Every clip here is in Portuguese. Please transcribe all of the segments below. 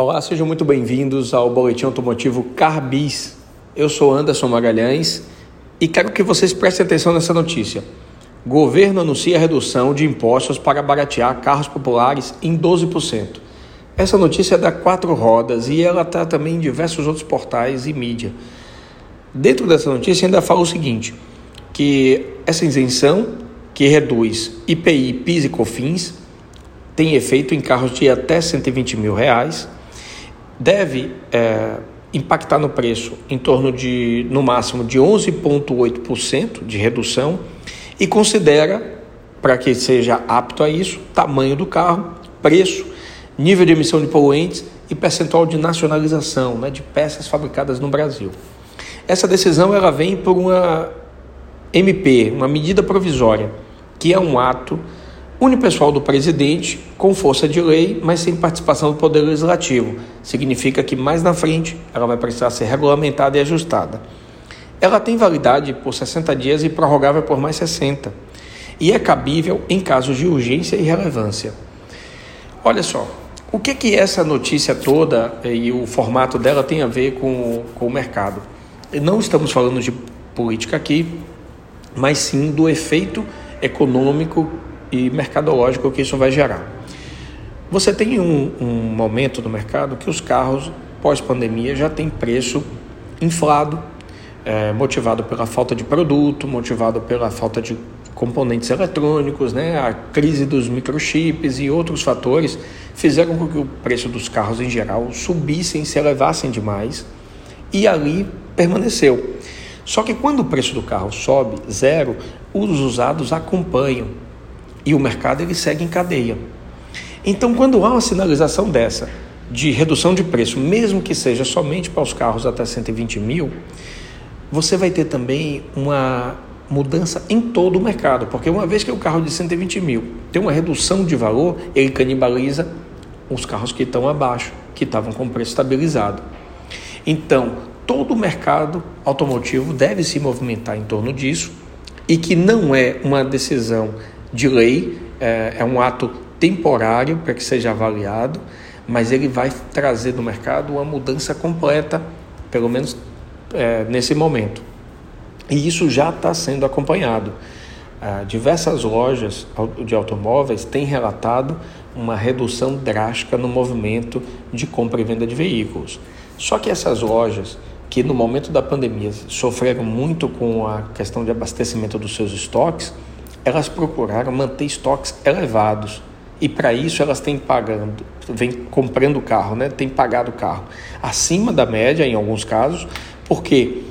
Olá, sejam muito bem-vindos ao Boletim Automotivo Carbis. Eu sou Anderson Magalhães e quero que vocês prestem atenção nessa notícia. Governo anuncia redução de impostos para baratear carros populares em 12%. Essa notícia é da Quatro Rodas e ela está também em diversos outros portais e mídia. Dentro dessa notícia ainda fala o seguinte, que essa isenção que reduz IPI, PIS e COFINS tem efeito em carros de até 120 mil reais, deve é, impactar no preço em torno de, no máximo, de 11,8% de redução e considera, para que seja apto a isso, tamanho do carro, preço, nível de emissão de poluentes e percentual de nacionalização né, de peças fabricadas no Brasil. Essa decisão ela vem por uma MP, uma medida provisória, que é um ato unipessoal do presidente, com força de lei, mas sem participação do Poder Legislativo. Significa que mais na frente ela vai precisar ser regulamentada e ajustada. Ela tem validade por 60 dias e prorrogável por mais 60. E é cabível em casos de urgência e relevância. Olha só, o que que essa notícia toda e o formato dela tem a ver com, com o mercado? Não estamos falando de política aqui, mas sim do efeito econômico e mercadológico que isso vai gerar. Você tem um, um momento no mercado que os carros pós-pandemia já têm preço inflado, é, motivado pela falta de produto, motivado pela falta de componentes eletrônicos, né? a crise dos microchips e outros fatores fizeram com que o preço dos carros em geral subissem, se elevassem demais e ali permaneceu. Só que quando o preço do carro sobe zero, os usados acompanham e o mercado ele segue em cadeia. Então, quando há uma sinalização dessa de redução de preço, mesmo que seja somente para os carros até 120 mil, você vai ter também uma mudança em todo o mercado, porque uma vez que o carro de 120 mil tem uma redução de valor, ele canibaliza os carros que estão abaixo, que estavam com preço estabilizado. Então, todo o mercado automotivo deve se movimentar em torno disso e que não é uma decisão de lei, é, é um ato temporário para que seja avaliado, mas ele vai trazer no mercado uma mudança completa, pelo menos é, nesse momento. E isso já está sendo acompanhado. Ah, diversas lojas de automóveis têm relatado uma redução drástica no movimento de compra e venda de veículos. Só que essas lojas, que no momento da pandemia sofreram muito com a questão de abastecimento dos seus estoques, elas procuraram manter estoques elevados. E para isso elas têm pagando, vem comprando carro, né? Tem pagado carro acima da média em alguns casos, porque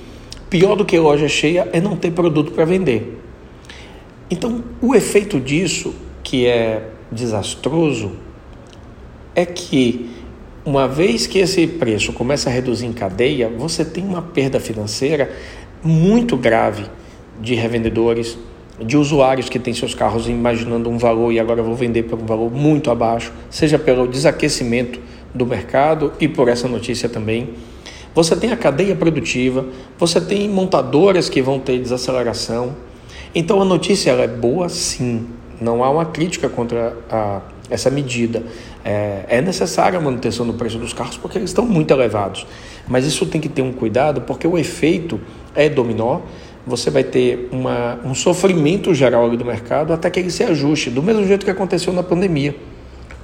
pior do que loja cheia é não ter produto para vender. Então, o efeito disso, que é desastroso, é que uma vez que esse preço começa a reduzir em cadeia, você tem uma perda financeira muito grave de revendedores, de usuários que têm seus carros imaginando um valor e agora vou vender por um valor muito abaixo, seja pelo desaquecimento do mercado e por essa notícia também. Você tem a cadeia produtiva, você tem montadoras que vão ter desaceleração. Então a notícia é boa, sim. Não há uma crítica contra a, essa medida. É, é necessária a manutenção do preço dos carros porque eles estão muito elevados. Mas isso tem que ter um cuidado porque o efeito é dominó você vai ter uma, um sofrimento geral do mercado até que ele se ajuste, do mesmo jeito que aconteceu na pandemia,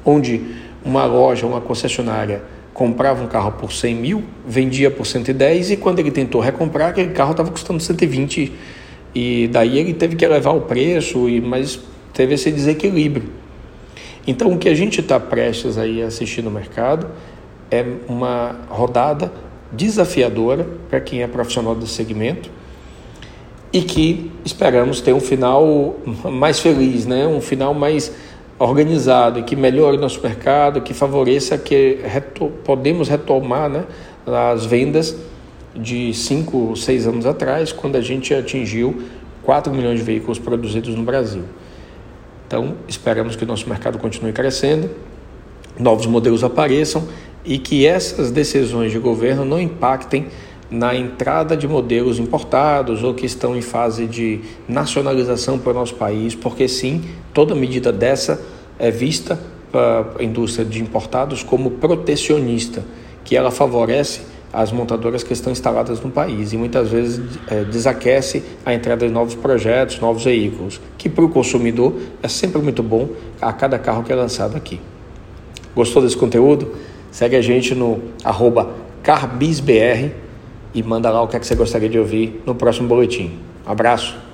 onde uma loja, uma concessionária comprava um carro por 100 mil, vendia por 110 e quando ele tentou recomprar, aquele carro estava custando 120 e daí ele teve que elevar o preço, e, mas teve esse desequilíbrio. Então o que a gente está prestes aí a assistir no mercado é uma rodada desafiadora para quem é profissional do segmento, e que esperamos ter um final mais feliz, né? um final mais organizado que melhore nosso mercado, que favoreça que reto podemos retomar né, as vendas de 5, 6 anos atrás, quando a gente atingiu 4 milhões de veículos produzidos no Brasil. Então, esperamos que o nosso mercado continue crescendo, novos modelos apareçam e que essas decisões de governo não impactem na entrada de modelos importados ou que estão em fase de nacionalização para o nosso país, porque sim, toda medida dessa é vista para a indústria de importados como protecionista, que ela favorece as montadoras que estão instaladas no país e muitas vezes é, desaquece a entrada de novos projetos, novos veículos, que para o consumidor é sempre muito bom a cada carro que é lançado aqui. Gostou desse conteúdo? Segue a gente no arroba carbisbr e manda lá o que, é que você gostaria de ouvir no próximo boletim. Abraço!